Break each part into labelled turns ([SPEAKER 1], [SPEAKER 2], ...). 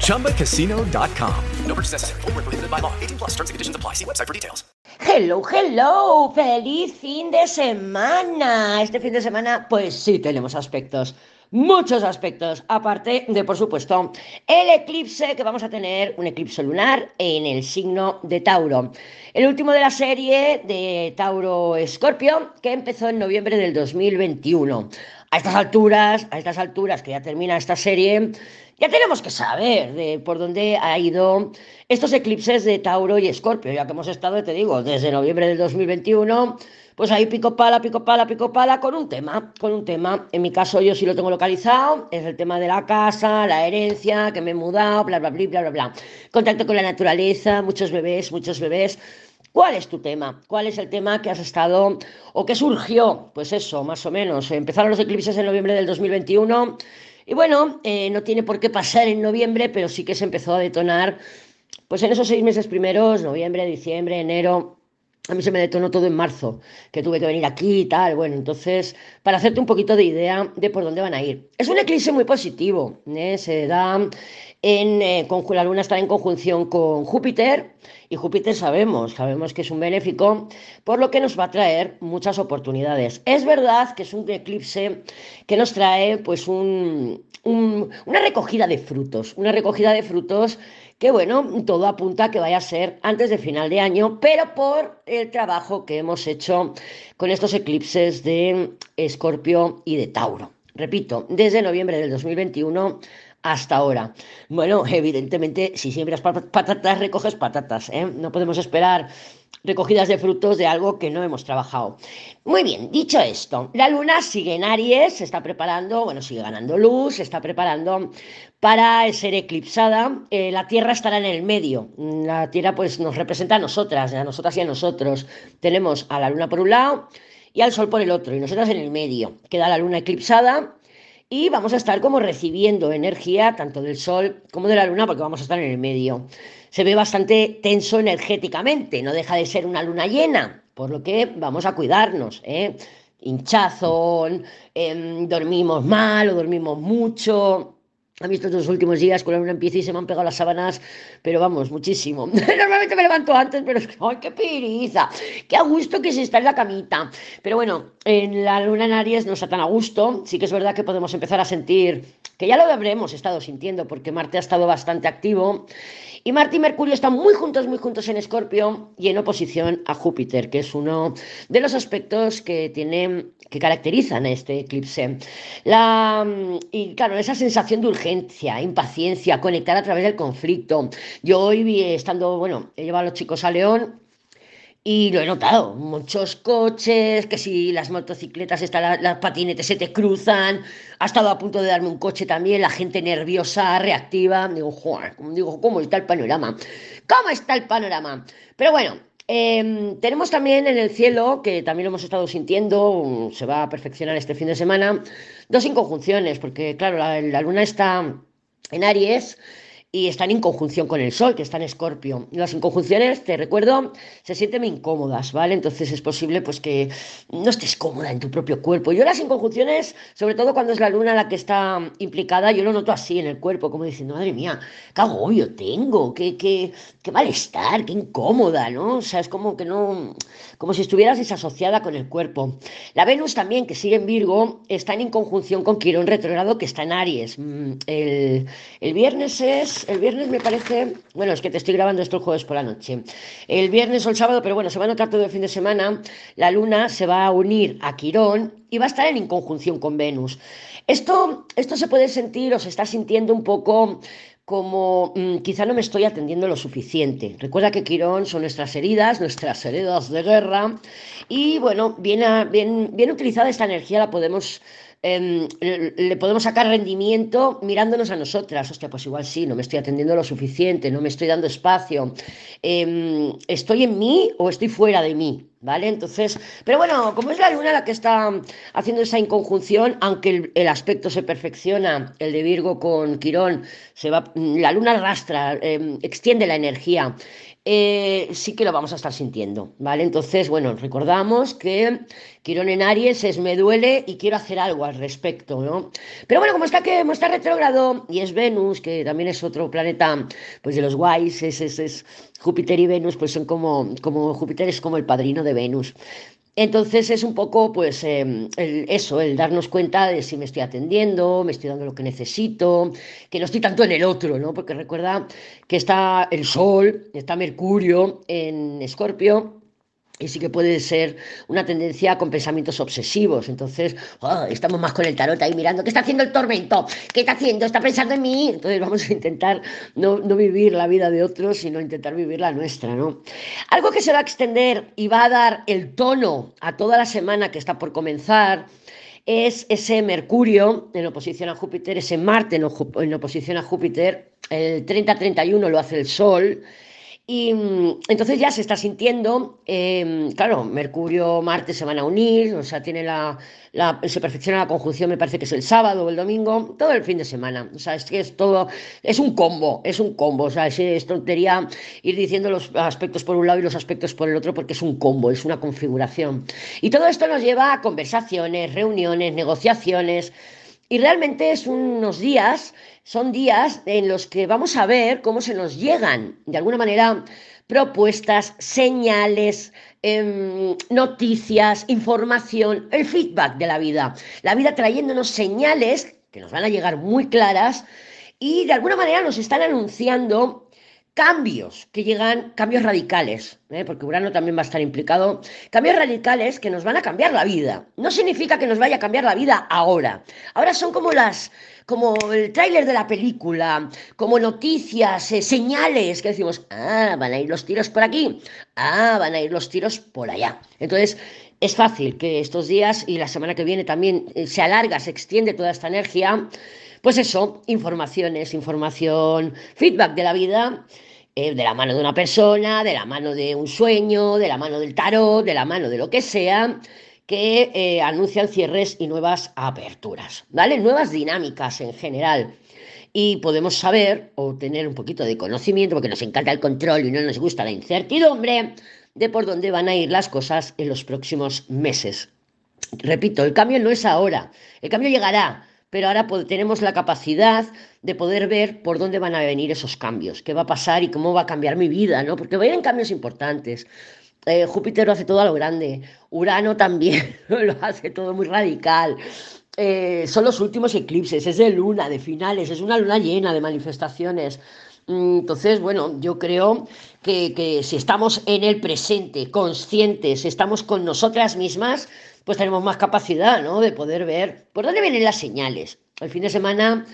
[SPEAKER 1] ChumbaCasino.com. No purchase necessary. Full prohibited by law. 18 plus terms and conditions apply. See website for details.
[SPEAKER 2] Hello, hello. Feliz fin de semana. Este fin de semana, pues sí, tenemos aspectos muchos aspectos, aparte de, por supuesto, el eclipse que vamos a tener, un eclipse lunar en el signo de Tauro. El último de la serie de Tauro-Escorpio, que empezó en noviembre del 2021. A estas alturas, a estas alturas que ya termina esta serie, ya tenemos que saber por dónde ha ido estos eclipses de Tauro y Escorpio, ya que hemos estado, te digo, desde noviembre del 2021 pues ahí pico pala, pico pala, pico pala, con un tema, con un tema. En mi caso yo sí lo tengo localizado, es el tema de la casa, la herencia, que me he mudado, bla, bla, bla, bla, bla, bla. Contacto con la naturaleza, muchos bebés, muchos bebés. ¿Cuál es tu tema? ¿Cuál es el tema que has estado o que surgió? Pues eso, más o menos. Empezaron los eclipses en noviembre del 2021 y bueno, eh, no tiene por qué pasar en noviembre, pero sí que se empezó a detonar pues en esos seis meses primeros, noviembre, diciembre, enero, a mí se me detonó todo en marzo, que tuve que venir aquí y tal. Bueno, entonces, para hacerte un poquito de idea de por dónde van a ir. Es un eclipse muy positivo, ¿eh? se da en, eh, la luna está en conjunción con Júpiter y Júpiter sabemos, sabemos que es un benéfico, por lo que nos va a traer muchas oportunidades. Es verdad que es un eclipse que nos trae pues un, una recogida de frutos, una recogida de frutos que bueno, todo apunta a que vaya a ser antes de final de año, pero por el trabajo que hemos hecho con estos eclipses de Escorpio y de Tauro. Repito, desde noviembre del 2021 hasta ahora. Bueno, evidentemente, si siembras patatas, recoges patatas. ¿eh? No podemos esperar recogidas de frutos de algo que no hemos trabajado. Muy bien, dicho esto, la luna sigue en Aries, se está preparando, bueno, sigue ganando luz, se está preparando para ser eclipsada. Eh, la Tierra estará en el medio. La Tierra pues nos representa a nosotras, a nosotras y a nosotros. Tenemos a la luna por un lado y al Sol por el otro, y nosotras en el medio. Queda la luna eclipsada y vamos a estar como recibiendo energía tanto del Sol como de la Luna porque vamos a estar en el medio. Se ve bastante tenso energéticamente, no deja de ser una luna llena, por lo que vamos a cuidarnos. ¿eh? Hinchazón, em, dormimos mal o dormimos mucho, a mí estos últimos días con la luna empieza y se me han pegado las sábanas, pero vamos, muchísimo. Normalmente me levanto antes, pero es que, ¡ay, qué pereza! ¡Qué a gusto que se está en la camita! Pero bueno, en la luna en Aries no está tan a gusto. Sí que es verdad que podemos empezar a sentir, que ya lo habremos estado sintiendo, porque Marte ha estado bastante activo y Marte y Mercurio están muy juntos, muy juntos en Escorpio y en oposición a Júpiter, que es uno de los aspectos que tienen, que caracterizan a este eclipse. La, y claro, esa sensación de urgencia, impaciencia, conectar a través del conflicto. Yo hoy, estando, bueno, he llevado a los chicos a León y lo he notado, muchos coches, que si las motocicletas, están, las patinetes se te cruzan, ha estado a punto de darme un coche también, la gente nerviosa, reactiva, digo, joder, ¿cómo está el panorama? ¿Cómo está el panorama? Pero bueno, em, tenemos también en el cielo, que también lo hemos estado sintiendo, se va a perfeccionar este fin de semana, dos inconjunciones, porque claro, la luna está en Aries, y están en conjunción con el Sol, que está en Escorpio. Las inconjunciones, te recuerdo, se sienten incómodas, ¿vale? Entonces es posible pues que no estés cómoda en tu propio cuerpo. Yo las inconjunciones, sobre todo cuando es la luna la que está implicada, yo lo noto así en el cuerpo, como diciendo, madre mía, qué agobio tengo, qué, qué, qué malestar, qué incómoda, ¿no? O sea, es como que no, como si estuvieras desasociada con el cuerpo. La Venus también, que sigue en Virgo, está en conjunción con Quirón retrogrado, que está en Aries. Mm, el, el viernes es el viernes me parece, bueno, es que te estoy grabando esto el jueves por la noche. El viernes o el sábado, pero bueno, se va a notar todo el fin de semana, la luna se va a unir a Quirón y va a estar en inconjunción con Venus. Esto, esto se puede sentir o se está sintiendo un poco como mm, quizá no me estoy atendiendo lo suficiente. Recuerda que Quirón son nuestras heridas, nuestras heridas de guerra, y bueno, bien, bien, bien utilizada esta energía la podemos em, le podemos sacar rendimiento mirándonos a nosotras. Hostia, pues igual sí, no me estoy atendiendo lo suficiente, no me estoy dando espacio. Em, ¿Estoy en mí o estoy fuera de mí? ¿Vale? Entonces, pero bueno, como es la luna la que está haciendo esa inconjunción, aunque el, aspecto se perfecciona, el de Virgo con Quirón, se va, la luna arrastra, em, extiende la energía. Eh, sí que lo vamos a estar sintiendo, ¿vale? Entonces, bueno, recordamos que Quirón en Aries es me duele y quiero hacer algo al respecto, ¿no? Pero bueno, como está que está retrógrado y es Venus, que también es otro planeta, pues de los guays, es, es, Júpiter y Venus, pues son como, como Júpiter es como el padrino de Venus. Entonces es un poco, pues, em, eso, el darnos cuenta de si me estoy atendiendo, me estoy dando lo que necesito, que no estoy tanto en el otro, ¿no? Porque recuerda que está el Sol, está Mercurio en Escorpio, y sí que puede ser una tendencia con pensamientos obsesivos. Entonces, oh, estamos más con el tarot ahí mirando, ¿qué está haciendo el tormento? ¿Qué está haciendo? ¿Está pensando en mí? Entonces vamos a intentar no, no vivir la vida de otros, sino intentar vivir la nuestra, ¿no? Algo que se va a extender y va a dar el tono a toda la semana que está por comenzar es ese Mercurio en oposición a Júpiter, ese Marte en, en oposición a Júpiter, el 30-31 lo hace el Sol, y mm, entonces ya se está sintiendo, em, claro, Mercurio, Marte se van a unir, o sea, tiene la, se perfecciona la conjunción, me parece que es el sábado o el domingo, todo el fin de semana. O sea, es que es todo, es un combo, es un combo, o sea, es, tontería ir diciendo los aspectos por un lado y los aspectos por el otro porque es un combo, es una configuración. Y todo esto nos lleva a conversaciones, reuniones, negociaciones, y realmente es unos días son días en los que vamos a ver cómo se nos llegan, de alguna manera, propuestas, señales, em, noticias, información, el feedback de la vida. La vida trayéndonos señales que nos van a llegar muy claras y de alguna manera nos están anunciando cambios que llegan, cambios radicales, ¿eh? porque Urano también va a estar implicado, cambios radicales que nos van a cambiar la vida. No significa que nos vaya a cambiar la vida ahora. Ahora son como las, como el tráiler de la película, como noticias, eh, señales que decimos, ah, van a ir los tiros por aquí, ah, van a ir los tiros por allá. Entonces, es fácil que estos días y la semana que viene también eh, se alarga, se extiende toda esta energía. Pues eso, informaciones, información, feedback de la vida eh, de la mano de una persona, de la mano de un sueño, de la mano del tarot, de la mano de lo que sea, que eh, anuncian cierres y nuevas aperturas, ¿vale? Nuevas dinámicas en general. Y podemos saber o tener un poquito de conocimiento, porque nos encanta el control y no nos gusta la incertidumbre, de por dónde van a ir las cosas en los próximos meses. Repito, el cambio no es ahora, el cambio llegará, pero ahora tenemos la capacidad de poder ver por dónde van a venir esos cambios, qué va a pasar y cómo va a cambiar mi vida, ¿no? Porque vienen cambios importantes. Eh, Júpiter lo hace todo a lo grande, Urano también lo hace todo muy radical. Eh, son los últimos eclipses, es de luna, de finales, es una luna llena de manifestaciones. Mm, entonces, bueno, yo creo que, que si estamos en el presente, conscientes, estamos con nosotras mismas, pues tenemos más capacidad, ¿no? De poder ver por dónde vienen las señales. El fin de semana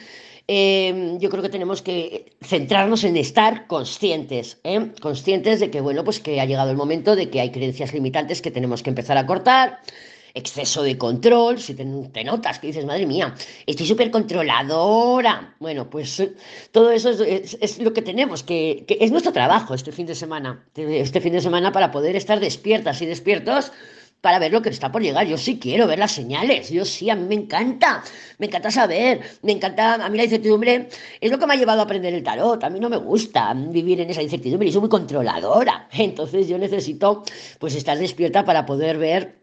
[SPEAKER 2] em, yo creo que tenemos que centrarnos en estar conscientes, ¿eh? conscientes de que, bueno, pues que ha llegado el momento de que hay creencias limitantes que tenemos que empezar a cortar, exceso de control, si te, notas que dices, madre mía, estoy súper controladora. Bueno, pues eh, todo eso es, lo que tenemos, que, que es nuestro trabajo este fin de semana, este fin de semana para poder estar despiertas y despiertos para ver lo que está por llegar. Yo sí quiero ver las señales, yo sí, a mí me encanta, me encanta saber, me encanta, a mí la incertidumbre es lo que me ha llevado a aprender el tarot, a mí no me gusta vivir en esa incertidumbre y soy muy controladora, entonces yo necesito pues estar despierta para poder ver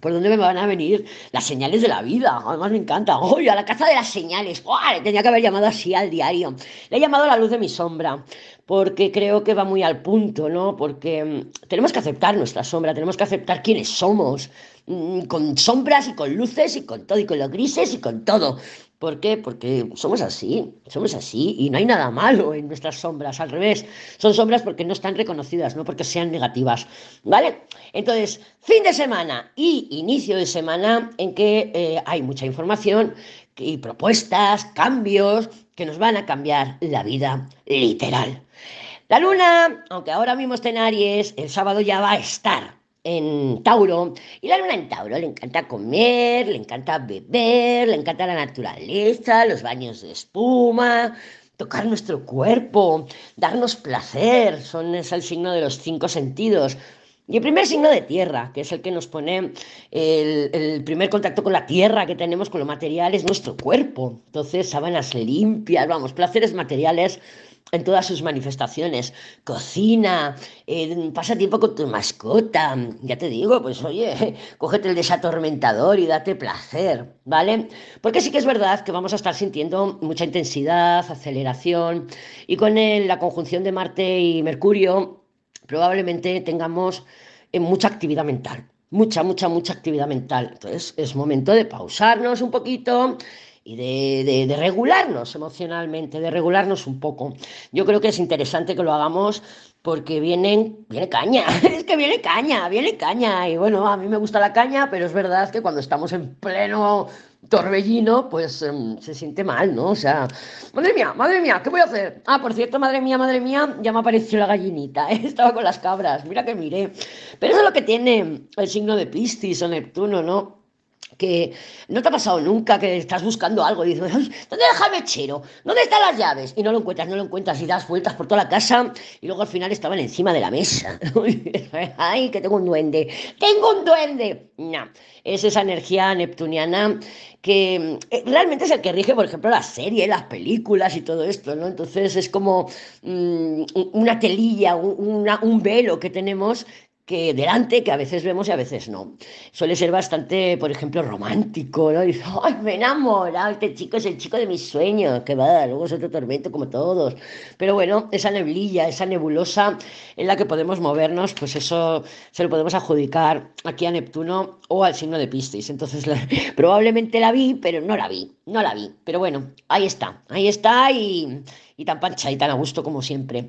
[SPEAKER 2] por dónde me van a venir las señales de la vida. Además me encanta. ¡Uy, a la caza de las señales! ¡Oh! tenía que haber llamado así al diario. Le he llamado a la luz de mi sombra, porque creo que va muy al punto, ¿no? Porque mm, tenemos que aceptar nuestra sombra, tenemos que aceptar quiénes somos, mm, con sombras y con luces y con todo, y con los grises y con todo. ¿Por qué? Porque somos así, somos así y no hay nada malo en nuestras sombras, al revés, son sombras porque no están reconocidas, no porque sean negativas, ¿vale? Entonces, fin de semana y inicio de semana en que eh, hay mucha información y propuestas, cambios que nos van a cambiar la vida literal. La luna, aunque ahora mismo esté en Aries, el sábado ya va a estar en Tauro y la luna en Tauro le encanta comer, le encanta beber, le encanta la naturaleza, los baños de espuma, tocar nuestro cuerpo, darnos placer, son, es el signo de los cinco sentidos. Y el primer signo de tierra, que es el que nos pone el, el, primer contacto con la tierra que tenemos con lo material, es nuestro cuerpo. Entonces, sábanas limpias, vamos, placeres materiales en todas sus manifestaciones. Cocina, eh, pasa tiempo con tu mascota. Ya te digo, pues oye, cógete el desatormentador y date placer, ¿vale? Porque sí que es verdad que vamos a estar sintiendo mucha intensidad, aceleración, y con la conjunción de Marte y Mercurio, probablemente tengamos eh, mucha actividad mental. Mucha, mucha, mucha actividad mental. Entonces es momento de pausarnos un poquito y de, de, regularnos emocionalmente, de regularnos un poco. Yo creo que es interesante que lo hagamos porque vienen, viene caña, es que viene caña, viene caña. Y bueno, a mí me gusta la caña, pero es verdad que cuando estamos en pleno torbellino, pues um, se siente mal, ¿no? O sea, madre mía, madre mía, ¿qué voy a hacer? Ah, por cierto, madre mía, madre mía, ya me apareció la gallinita, ¿eh? estaba con las cabras, mira que miré. Pero eso es lo que tiene el signo de Piscis o Neptuno, ¿no? Que no te ha pasado nunca que estás buscando algo y dices, ¿dónde deja el mechero? ¿Dónde están las llaves? Y no lo encuentras, no lo encuentras y das vueltas por toda la casa y luego al final estaban encima de la mesa. ¡Ay, que tengo un duende! ¡Tengo un duende! No, es esa energía neptuniana que eh, realmente es el que rige, por ejemplo, las series, las películas y todo esto, ¿no? Entonces es como mmm, una telilla, un velo que tenemos que delante, que a veces vemos y a veces no. Suele ser bastante, por ejemplo, romántico, ¿no? Dice, ¡ay, me he enamorado! Este chico es el chico de mis sueños, que va, luego es otro tormento como todos. Pero bueno, esa neblilla, esa nebulosa en la que podemos movernos, pues eso se lo podemos adjudicar aquí a Neptuno o al signo de Piscis. Entonces, la, probablemente la vi, pero no la vi, no la vi. Pero bueno, ahí está, ahí está y y tan pancha y tan a gusto como siempre.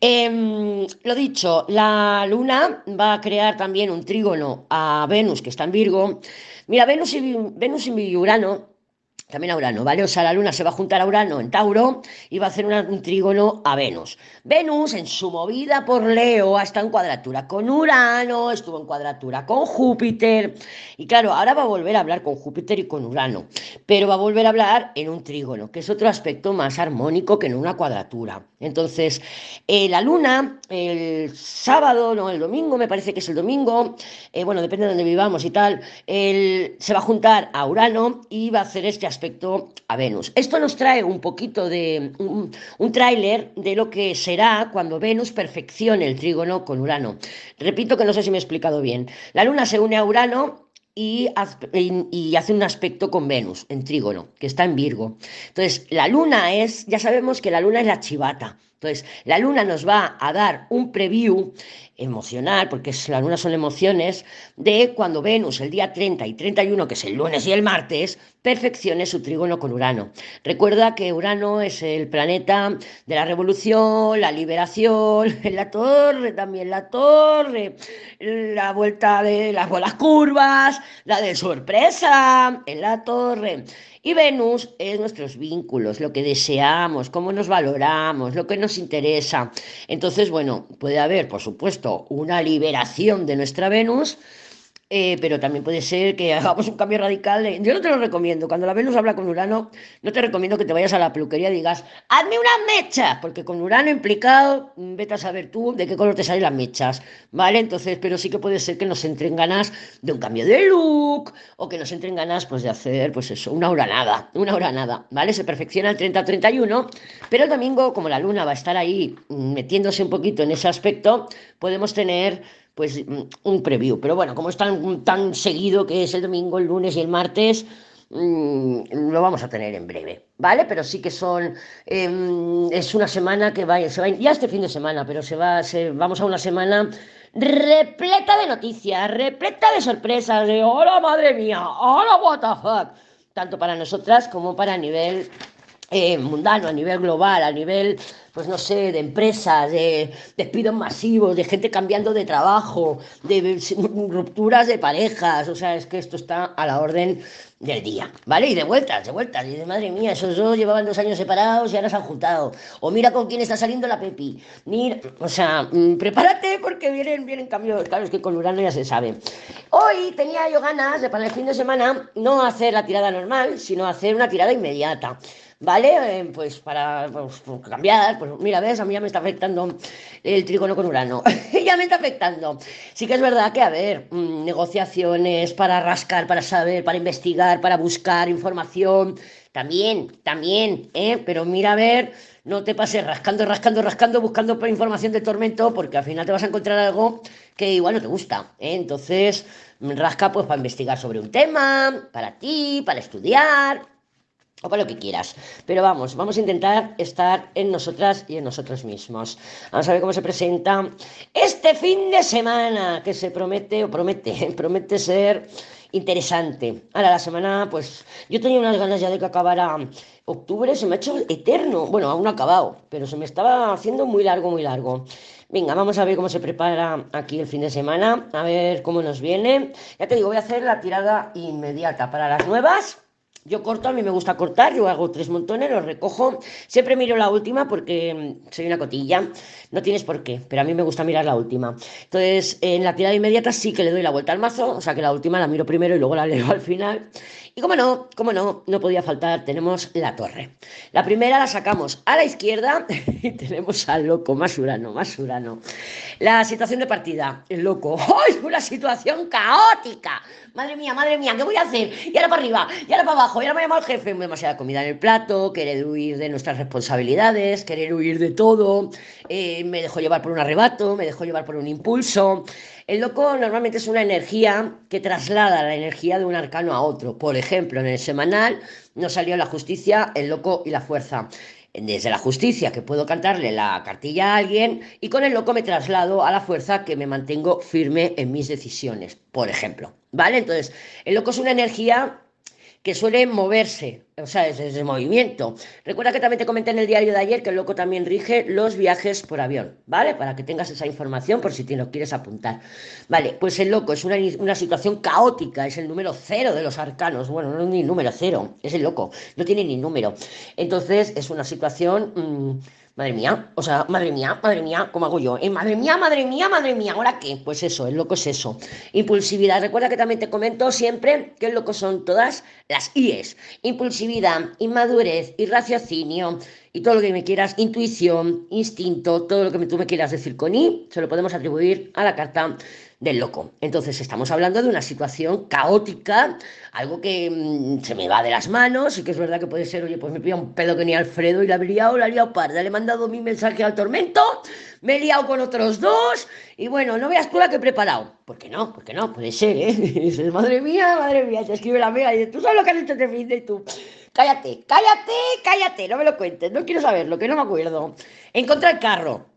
[SPEAKER 2] Eh, lo dicho, la luna va a crear también un trígono a Venus, que está en Virgo. Mira, Venus y, Venus y Urano también a Urano, ¿vale? O sea, la Luna se va a juntar a Urano en Tauro y va a hacer un trígono a Venus. Venus, en su movida por Leo, está en cuadratura con Urano, estuvo en cuadratura con Júpiter. Y claro, ahora va a volver a hablar con Júpiter y con Urano, pero va a volver a hablar en un trígono, que es otro aspecto más armónico que en una cuadratura. Entonces, eh, la Luna, el sábado, no, el domingo, me parece que es el domingo, eh, bueno, depende de donde vivamos y tal, el, se va a juntar a Urano y va a hacer este aspecto a Venus. Esto nos trae un poquito de un, un tráiler de lo que será cuando Venus perfeccione el trígono con Urano. Repito que no sé si me he explicado bien. La Luna se une a Urano y, y, hace un aspecto con Venus en trígono, que está en Virgo. Entonces, la luna es, ya sabemos que la luna es la chivata. Entonces, la luna nos va a dar un preview emocional, porque la luna son emociones, de cuando Venus el día 30 y 31, que es el lunes y el martes, perfeccione su trígono con Urano. Recuerda que Urano es el planeta de la revolución, la liberación, la torre, también la torre, la vuelta de las bolas curvas, la de sorpresa en la torre. Y Venus es nuestros vínculos, lo que deseamos, cómo nos valoramos, lo que nos interesa. Entonces, bueno, puede haber, por supuesto, una liberación de nuestra Venus eh, pero también puede ser que hagamos un cambio radical. Yo no te lo recomiendo. Cuando la Venus habla con Urano, no te recomiendo que te vayas a la peluquería y digas, hazme una mecha, porque con Urano implicado, mm, vete a saber tú de qué color te salen las mechas, ¿vale? Entonces, pero sí que puede ser que nos entren ganas de un cambio de look o que nos entren ganas, pues, de hacer, pues eso, una hora nada, una hora nada, ¿vale? Se perfecciona el 30-31, pero el domingo, como la luna va a estar ahí mm, metiéndose un poquito en ese aspecto, podemos tener pues mm, un preview. Pero bueno, como es tan, tan seguido que es el domingo, el lunes y el martes, mmm, lo vamos a tener en breve, ¿vale? Pero sí que son, eh, es una semana que va, se va, ya este fin de semana, pero se va, se, vamos a una semana repleta de noticias, repleta de sorpresas, de ¡hola madre mía! ¡hola what the fuck! Tanto para nosotras como para nivel eh, mundano, a nivel global, a nivel pues no sé, de empresas, de despidos masivos, de gente cambiando de trabajo, de rupturas de parejas, o sea, es que esto está a la orden del día, ¿vale? Y de vueltas, de vueltas, y de madre mía, esos dos llevaban dos años separados y ahora se han juntado, o mira con quién está saliendo la Pepi, mira, o sea, mm, prepárate porque vienen, vienen cambios, claro, es que con Urano ya se sabe. Hoy tenía yo ganas de para el fin de semana no hacer la tirada normal, sino hacer una tirada inmediata. ¿Vale? Eh, pues para pues, cambiar, pues mira, ves, a mí ya me está afectando el trígono con Urano, ya me está afectando. Sí que es verdad que, a ver, mm, negociaciones para rascar, para saber, para investigar, para buscar información, también, también, ¿eh? Pero mira, a ver, no te pases rascando, rascando, rascando, buscando información del tormento, porque al final te vas a encontrar algo que igual no te gusta, ¿eh? Entonces, rasca pues para investigar sobre un tema, para ti, para estudiar, o para lo que quieras. Pero vamos, vamos a intentar estar en nosotras y en nosotros mismos. Vamos a ver cómo se presenta este fin de semana, que se promete, o promete, promete ser interesante. Ahora, la semana, pues yo tenía unas ganas ya de que acabara octubre, se me ha hecho eterno. Bueno, aún no ha acabado, pero se me estaba haciendo muy largo, muy largo. Venga, vamos a ver cómo se prepara aquí el fin de semana, a ver cómo nos viene. Ya te digo, voy a hacer la tirada inmediata para las nuevas yo corto, a mí me gusta cortar, yo hago tres montones, los recojo. Siempre miro la última porque mm, soy una cotilla. No tienes por qué, pero a mí me gusta mirar la última. Entonces, en la tirada inmediata sí que le doy la vuelta al mazo, o sea que la última la miro primero y luego la leo al final. Y como no, como no, no podía faltar, tenemos la torre. La primera la sacamos a la izquierda y tenemos al loco, más urano, más urano. La situación de partida, el loco. ¡Ay, una situación caótica! Madre mía, madre mía, ¿qué voy a hacer? Y ahora para arriba, y ahora para abajo, y ahora me llama el jefe. Demasiada comida en el plato, querer huir de nuestras responsabilidades, querer huir de todo. Eh, me dejo llevar por un arrebato, me dejo llevar por un impulso. El loco normalmente es una energía que traslada la energía de un arcano a otro. Por ejemplo, en el semanal nos salió la justicia, el loco y la fuerza. Desde la justicia, que puedo cantarle la cartilla a alguien, y con el loco me traslado a la fuerza que me mantengo firme en mis decisiones, por ejemplo. ¿Vale? Entonces, el loco es una energía que suele moverse, o sea, es, es, movimiento. Recuerda que también te comenté en el diario de ayer que el loco también rige los viajes por avión, ¿vale? Para que tengas esa información por si te lo quieres apuntar. Vale, pues el loco es una, una situación caótica, es el número cero de los arcanos. Bueno, no es ni número cero, es el loco, no tiene ni número. Entonces, es una situación... Mmm, Madre mía, o sea, madre mía, madre mía, ¿cómo hago yo? Eh, madre mía, madre mía, madre mía, ¿ahora qué? Pues eso, el loco es eso. Impulsividad, recuerda que también te comento siempre que el loco son todas las IES. Impulsividad, inmadurez, irraciocinio y todo lo que me quieras, intuición, instinto, todo lo que tú me quieras decir con I, se lo podemos atribuir a la carta del loco. Entonces estamos hablando de una situación caótica, algo que mm, se me va de las manos y que es verdad que puede ser, oye, pues me pilla un pedo que ni Alfredo y la he liado, la he liado parda, le he mandado mi mensaje al tormento, me he liado con otros dos y bueno, no veas tú la que he preparado. ¿Por qué no? ¿Por qué no? Puede ser, ¿eh? madre mía, madre mía, te escribe la amiga y dices, tú sabes lo que has hecho este fin de tú. Cállate, cállate, cállate, no me lo cuentes, no quiero saberlo, que no me acuerdo. Encontra el carro.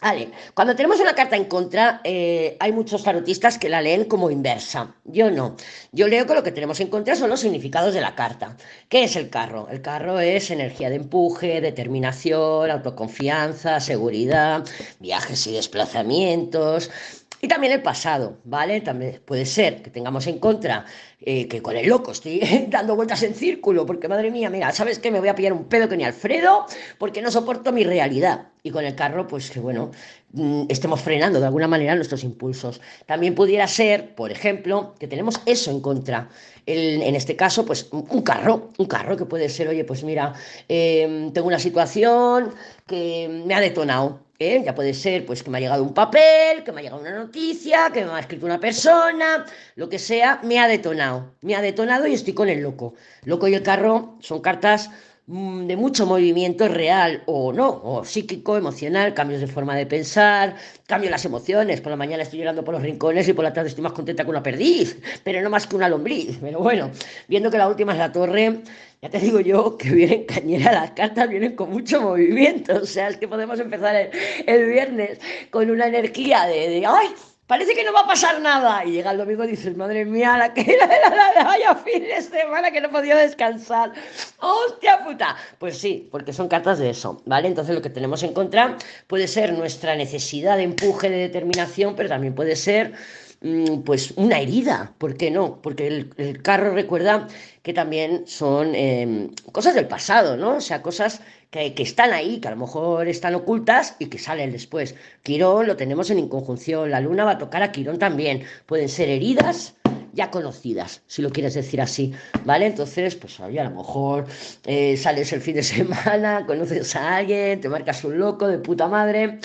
[SPEAKER 2] Vale, cuando tenemos una carta en contra, eh, hay muchos tarotistas que la leen como inversa. Yo no. Yo leo que lo que tenemos en contra son los significados de la carta. ¿Qué es el carro? El carro es energía de empuje, determinación, autoconfianza, seguridad, viajes y desplazamientos. Y también el pasado, ¿vale? También puede ser que tengamos en contra eh, que con el loco estoy dando vueltas en círculo, porque madre mía, mira, ¿sabes qué? Me voy a pillar un pedo que ni Alfredo, porque no soporto mi realidad. Y con el carro, pues que bueno, mm, estemos frenando de alguna manera nuestros impulsos. También pudiera ser, por ejemplo, que tenemos eso en contra. en este caso, pues un carro, un carro que puede ser, oye, pues mira, em, tengo una situación que me ha detonado Ya puede ser pues que me ha llegado un papel, que me ha llegado una noticia, que me ha escrito una persona, lo que sea, me ha detonado. Me ha detonado y estoy con el loco. Loco y el carro son cartas de mucho movimiento real o no, o psíquico, emocional, cambios de forma de pensar, cambio las emociones. Por la mañana estoy llorando por los rincones y por la tarde estoy más contenta que una perdiz, pero no más que una lombriz. Pero bueno, viendo que la última es la torre, ya te digo yo que vienen cañera las cartas, vienen con mucho movimiento. O sea, es que podemos empezar el, viernes con una energía de, ¡ay! Parece que no va a pasar nada. Y llega el domingo y dices, madre mía, la que era la, la, vaya fin de semana que no podía descansar. ¡Hostia puta! Pues sí, porque son cartas de eso, ¿vale? Entonces lo que tenemos en contra puede ser nuestra necesidad de empuje, de determinación, pero también puede ser mm, pues una herida, ¿por qué no? Porque el, carro recuerda que también son em, cosas del pasado, ¿no? O sea, cosas que, están ahí, que a lo mejor están ocultas y que salen después. Quirón lo tenemos en inconjunción, la luna va a tocar a Quirón también. Pueden ser heridas ya conocidas, si lo quieres decir así, ¿vale? Entonces, pues a lo mejor eh, sales el fin de semana, conoces a alguien, te marcas un loco de puta madre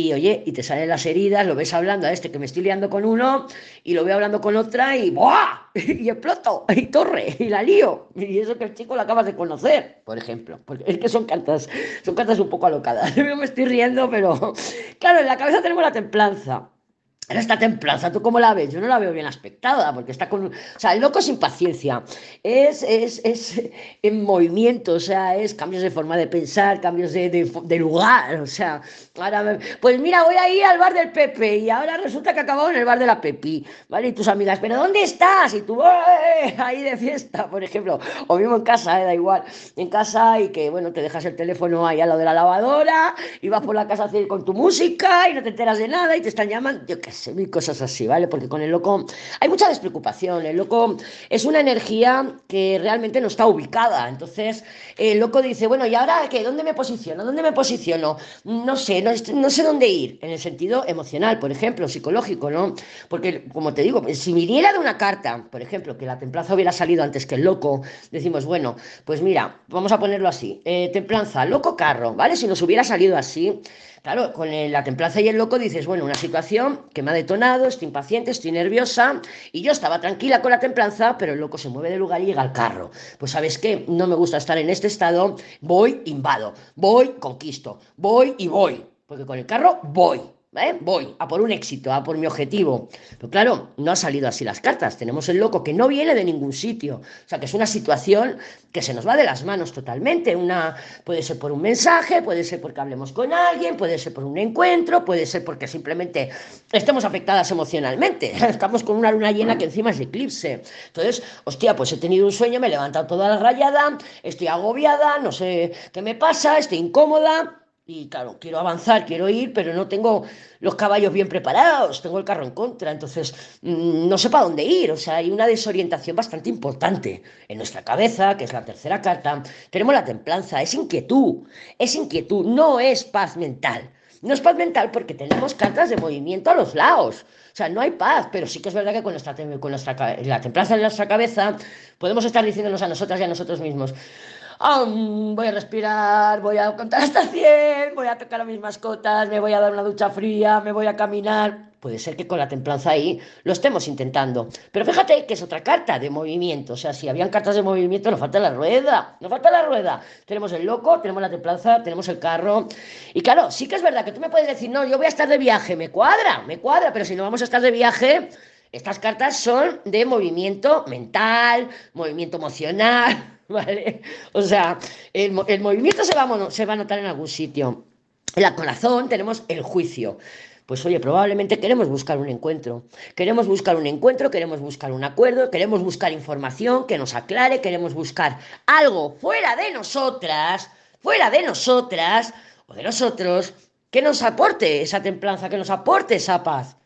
[SPEAKER 2] y oye, y te salen las heridas, lo ves hablando a este que me estoy liando con uno y lo veo hablando con otra y ¡buah! Y exploto, y torre, y la lío. Y eso que el chico lo acabas de conocer, por ejemplo. Porque es que son cartas, son cartas un poco alocadas. Yo me estoy riendo, pero claro, en la cabeza tenemos la templanza. Ahora esta templanza, ¿tú cómo la ves? Yo no la veo bien aspectada, porque está con... O sea, el loco sin paciencia. Es, es, es en movimiento, o sea, es cambios de forma de pensar, cambios de, de, lugar, o sea... Ahora Pues mira, voy a ir al bar del Pepe y ahora resulta que acabado en el bar de la Pepi, ¿vale? Y tus amigas, ¿pero dónde estás? Y tú, ahí de fiesta, por ejemplo. O mismo en casa, ¿eh? da igual. En casa y que, bueno, te dejas el teléfono ahí al lado de la lavadora y vas por la casa con tu música y no te enteras de nada y te están llamando, yo qué sé mil cosas así, ¿vale? Porque con el loco hay mucha despreocupación. El loco es una energía que realmente no está ubicada. Entonces, el loco dice, bueno, ¿y ahora qué? ¿Dónde me posiciono? ¿Dónde me posiciono? No sé, no, sé dónde ir. En el sentido emocional, por ejemplo, psicológico, ¿no? Porque, como te digo, si viniera de una carta, por ejemplo, que la templanza hubiera salido antes que el loco, decimos, bueno, pues mira, vamos a ponerlo así. Eh, templanza, loco carro, ¿vale? Si nos hubiera salido así, Claro, con la templanza y el loco dices, bueno, una situación que me ha detonado, estoy impaciente, estoy nerviosa, y yo estaba tranquila con la templanza, pero el loco se mueve de lugar y llega al carro. Pues sabes qué, no me gusta estar en este estado, voy, invado, voy, conquisto, voy y voy, porque con el carro voy. ¿Eh? Voy a por un éxito, a por mi objetivo. Pero claro, no ha salido así las cartas. Tenemos el loco que no viene de ningún sitio. O sea, que es una situación que se nos va de las manos totalmente. Una, puede ser por un mensaje, puede ser porque hablemos con alguien, puede ser por un encuentro, puede ser porque simplemente estemos afectadas emocionalmente. Estamos con una luna llena que encima es eclipse. Entonces, hostia, pues he tenido un sueño, me he levantado toda la rayada, estoy agobiada, no sé qué me pasa, estoy incómoda y claro, quiero avanzar, quiero ir, pero no tengo los caballos bien preparados, tengo el carro en contra, entonces mm, no sé para dónde ir. O sea, hay una desorientación bastante importante en nuestra cabeza, que es la tercera carta. Tenemos la templanza, es inquietud, es inquietud, no es paz mental. No es paz mental porque tenemos cartas de movimiento a los lados. O sea, no hay paz, pero sí que es verdad que con, nuestra, con nuestra, la templanza en nuestra cabeza podemos estar diciéndonos a nosotras y a nosotros mismos, voy a respirar, voy a contar hasta 100, voy a tocar a mis mascotas, me voy a dar una ducha fría, me voy a caminar. Puede ser que con la templanza ahí lo estemos intentando. Pero fíjate que es otra carta de movimiento. O sea, si habían cartas de movimiento, nos falta la rueda. Nos falta la rueda. Tenemos el loco, tenemos la templanza, tenemos el carro. Y claro, sí que es verdad que tú me puedes decir, no, yo voy a estar de viaje. Me cuadra, me cuadra. Pero si no vamos a estar de viaje, estas cartas son de movimiento mental, movimiento emocional ¿vale? O sea, el, movimiento se va, a, se va a notar en algún sitio. En la corazón tenemos el juicio. Pues oye, probablemente queremos buscar un encuentro. Queremos buscar un encuentro, queremos buscar un acuerdo, queremos buscar información que nos aclare, queremos buscar algo fuera de nosotras, fuera de nosotras o de nosotros, que nos aporte esa templanza, que nos aporte esa paz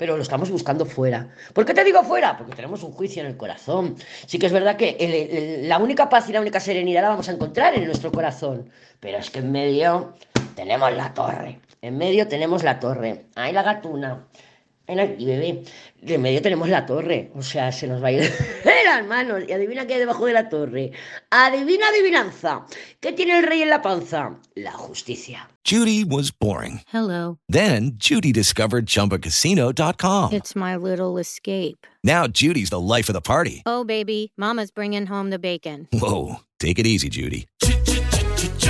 [SPEAKER 2] pero lo estamos buscando fuera. ¿Por qué te digo fuera? Porque tenemos un juicio en el corazón. Sí que es verdad que la única paz y la única serenidad la vamos a encontrar en nuestro corazón, pero es que en medio tenemos la torre. En medio tenemos la torre. Ahí la gatuna. Aquí, bebé. En medio tenemos la torre. O sea, se nos va a ir de las manos. Y adivina qué hay debajo de la torre. Adivina, adivinanza. ¿Qué tiene el rey en la panza? La justicia.
[SPEAKER 3] Judy was boring.
[SPEAKER 4] Hello.
[SPEAKER 3] Then Judy discovered chumbacasino.com.
[SPEAKER 4] It's my little escape.
[SPEAKER 3] Now Judy's the life of the party.
[SPEAKER 4] Oh, baby. Mama's bringing home the bacon.
[SPEAKER 3] Whoa. Take it easy, Judy.